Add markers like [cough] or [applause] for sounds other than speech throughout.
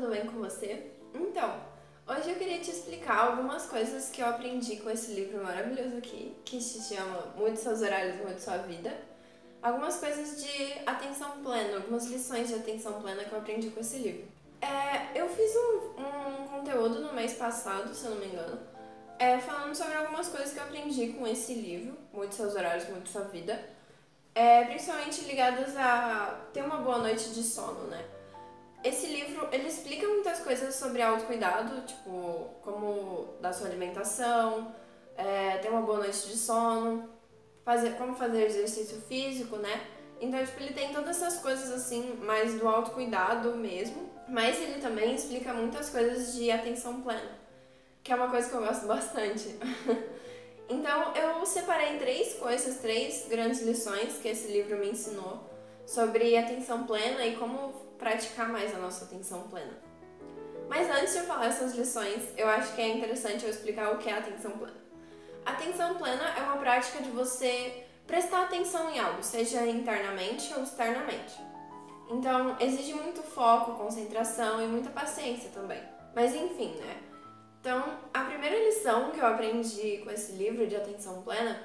tudo bem com você? Então, hoje eu queria te explicar algumas coisas que eu aprendi com esse livro maravilhoso aqui, que se chama Muito Seus Horários, Muito Sua Vida. Algumas coisas de atenção plena, algumas lições de atenção plena que eu aprendi com esse livro. É, eu fiz um, um, conteúdo no mês passado, se eu não me engano, é, falando sobre algumas coisas que eu aprendi com esse livro, Muito Seus Horários, Muito Sua Vida, é, principalmente ligadas a ter uma boa noite de sono, né? Esse livro, ele explica muitas coisas sobre autocuidado, tipo, como da sua alimentação, é, ter uma boa noite de sono, fazer, como fazer exercício físico, né? Então, tipo, ele tem todas essas coisas, assim, mais do autocuidado mesmo. Mas ele também explica muitas coisas de atenção plena, que é uma coisa que eu gosto [laughs] bastante. então, eu separei três coisas, três grandes lições que esse livro me ensinou sobre atenção plena e como praticar mais a nossa atenção plena. Mas antes de eu falar essas lições, eu acho que é interessante eu explicar o que é atenção plena. Atenção plena é uma prática de você prestar atenção em algo, seja internamente ou externamente. Então, exige muito foco, concentração e muita paciência também. Mas enfim, né? Então, a primeira lição que eu aprendi com esse livro de atenção plena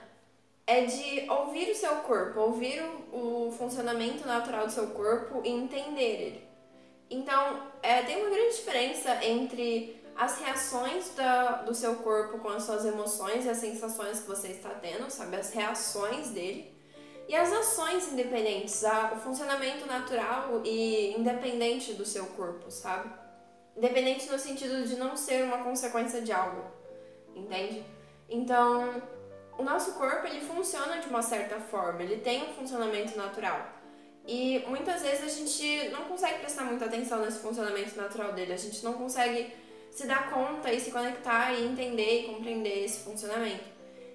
é de ouvir o seu corpo, ouvir o, o funcionamento natural do seu corpo e entender ele. Então, é, tem uma grande diferença entre as reações da, do seu corpo com as suas emoções e as sensações que você está tendo, sabe? As reações dele. E as ações independentes, a, o funcionamento natural e independente do seu corpo, sabe? Independente no sentido de não ser uma consequência de algo, entende? Então, o nosso corpo ele funciona de uma certa forma, ele tem um funcionamento natural. E muitas vezes a gente não consegue prestar muita atenção nesse funcionamento natural dele, a gente não consegue se dar conta e se conectar e entender e compreender esse funcionamento.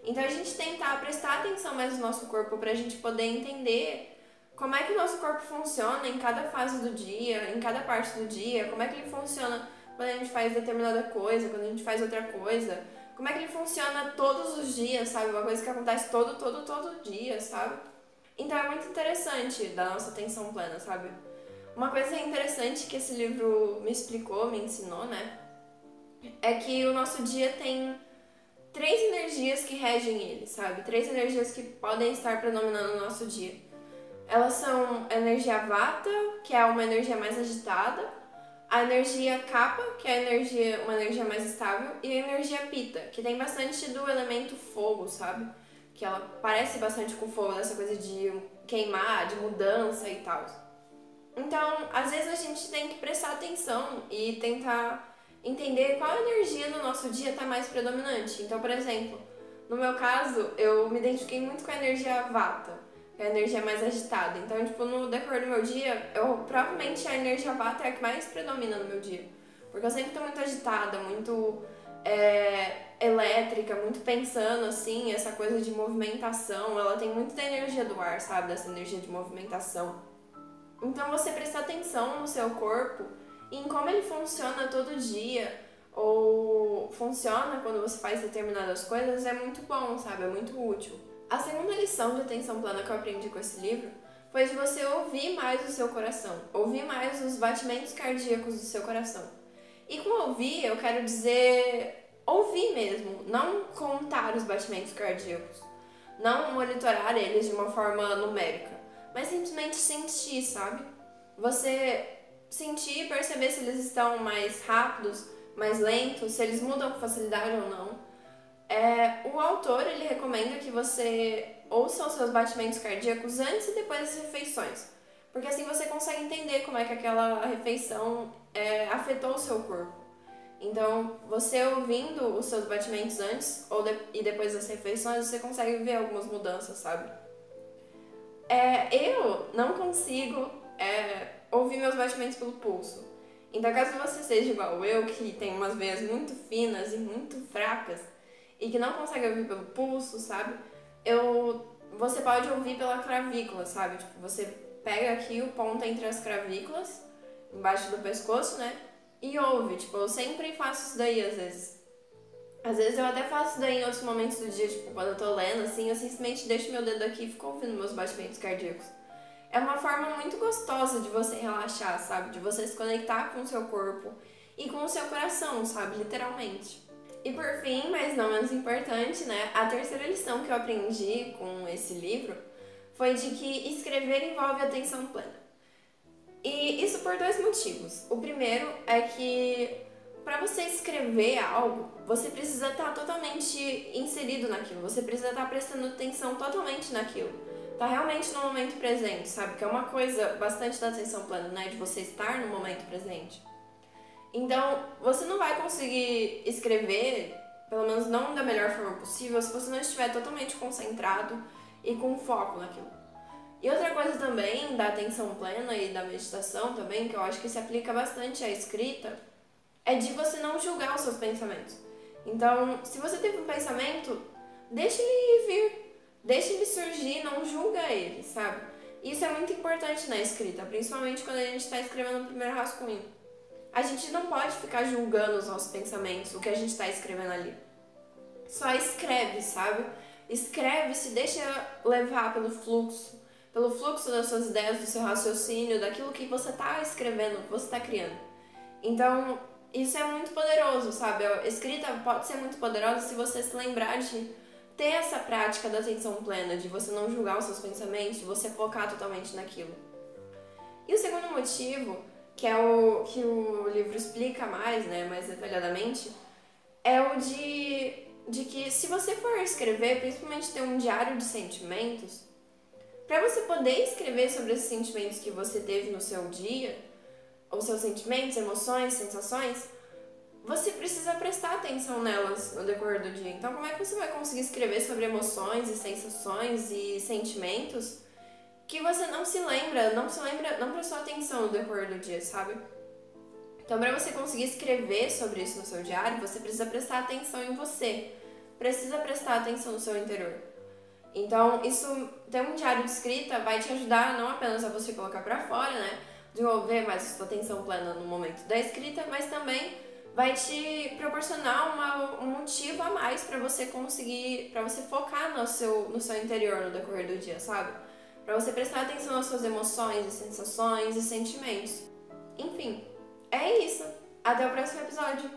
Então a gente tentar prestar atenção mais no nosso corpo para a gente poder entender como é que o nosso corpo funciona em cada fase do dia, em cada parte do dia, como é que ele funciona quando a gente faz determinada coisa, quando a gente faz outra coisa como é que ele funciona todos os dias, sabe? Uma coisa que acontece todo, todo, todo dia, sabe? Então é muito interessante da nossa atenção plena, sabe? Uma coisa interessante que esse livro me explicou, me ensinou, né? É que o nosso dia tem três energias que regem ele, sabe? Três energias que podem estar predominando no nosso dia. Elas são a energia vata, que é uma energia mais agitada, a energia capa, que é energia, uma energia mais estável, e a energia pita, que tem bastante do elemento fogo, sabe? Que ela parece bastante com fogo, dessa coisa de queimar, de mudança e tal. Então, às vezes a gente tem que prestar atenção e tentar entender qual energia no nosso dia está mais predominante. Então, por exemplo, no meu caso, eu me identifiquei muito com a energia vata a energia mais agitada. Então, tipo, no decorrer do meu dia, eu provavelmente a energia vata é a que mais predomina no meu dia. Porque eu sempre tô muito agitada, muito é, elétrica, muito pensando assim, essa coisa de movimentação. Ela tem muito da energia do ar, sabe? Dessa energia de movimentação. Então, você prestar atenção no seu corpo e em como ele funciona todo dia ou funciona quando você faz determinadas coisas é muito bom, sabe? É muito útil. A segunda lição de atenção plena que eu aprendi com esse livro foi de você ouvir mais o seu coração, ouvir mais os batimentos cardíacos do seu coração. E com ouvir, eu quero dizer ouvir mesmo, não contar os batimentos cardíacos, não monitorar eles de uma forma numérica, mas simplesmente sentir, sabe? Você sentir e perceber se eles estão mais rápidos, mais lentos, se eles mudam com facilidade ou não. É, o autor ele recomenda que você ouça os seus batimentos cardíacos antes e depois das refeições, porque assim você consegue entender como é que aquela refeição é, afetou o seu corpo. Então, você ouvindo os seus batimentos antes ou de, e depois das refeições, você consegue ver algumas mudanças, sabe? É, eu não consigo é, ouvir meus batimentos pelo pulso. Então, caso você seja igual eu, que tem umas veias muito finas e muito fracas, e que não consegue ouvir pelo pulso, sabe? Eu, você pode ouvir pela clavícula, sabe? Tipo, você pega aqui o ponto entre as clavículas, embaixo do pescoço, né? E ouve. Tipo, eu sempre faço isso daí às vezes. Às vezes eu até faço isso daí em outros momentos do dia, tipo, quando eu tô lendo, assim, eu simplesmente deixo meu dedo aqui e fico ouvindo meus batimentos cardíacos. é uma forma muito gostosa de você relaxar, sabe? De você se conectar com o seu corpo e com o seu coração, sabe? Literalmente. E por fim, mas não menos importante, né? A terceira lição que eu aprendi com esse livro foi de que escrever envolve atenção plena. E isso por dois motivos. O primeiro é que para você escrever algo, você precisa estar totalmente inserido naquilo, você precisa estar prestando atenção totalmente naquilo. Tá realmente no momento presente, sabe? Que é uma coisa bastante da atenção plena, né? De você estar no momento presente. Então, você não vai conseguir escrever, pelo menos não da melhor forma possível, se você não estiver totalmente concentrado e com foco naquilo. E outra coisa também da atenção plena e da meditação também, que eu acho que se aplica bastante à escrita, é de você não julgar os seus pensamentos. Então, se você teve um pensamento, deixe ele vir, deixe ele surgir, não julga ele, sabe? Isso é muito importante na escrita, principalmente quando a gente está escrevendo o primeiro rascunho. A gente não pode ficar julgando os nossos pensamentos, o que a gente está escrevendo ali. Só escreve, sabe? Escreve, se deixa levar pelo fluxo, pelo fluxo das suas ideias, do seu raciocínio, daquilo que você está escrevendo, que você está criando. Então, isso é muito poderoso, sabe? A escrita pode ser muito poderosa se você se lembrar de ter essa prática da atenção plena, de você não julgar os seus pensamentos, de você focar totalmente naquilo. E o segundo motivo, que é o que o livro explica mais, né, mais detalhadamente, é o de, de que se você for escrever, principalmente ter um diário de sentimentos, para você poder escrever sobre esses sentimentos que você teve no seu dia, os seus sentimentos, emoções, sensações, você precisa prestar atenção nelas no decorrer do dia. Então, como é que você vai conseguir escrever sobre emoções e sensações e sentimentos que você não se lembra, não se lembra, não prestou atenção no decorrer do dia, sabe? Então, para você conseguir escrever sobre isso no seu diário, você precisa prestar atenção em você, precisa prestar atenção no seu interior. Então, isso ter um diário de escrita vai te ajudar não apenas a você colocar para fora, né? desenvolver mais a sua atenção plena no momento da escrita, mas também vai te proporcionar uma, um motivo a mais para você conseguir, para você focar no seu, no seu interior no decorrer do dia, sabe? Para você prestar atenção às suas emoções e sensações e sentimentos. Enfim, é isso. Até o próximo episódio.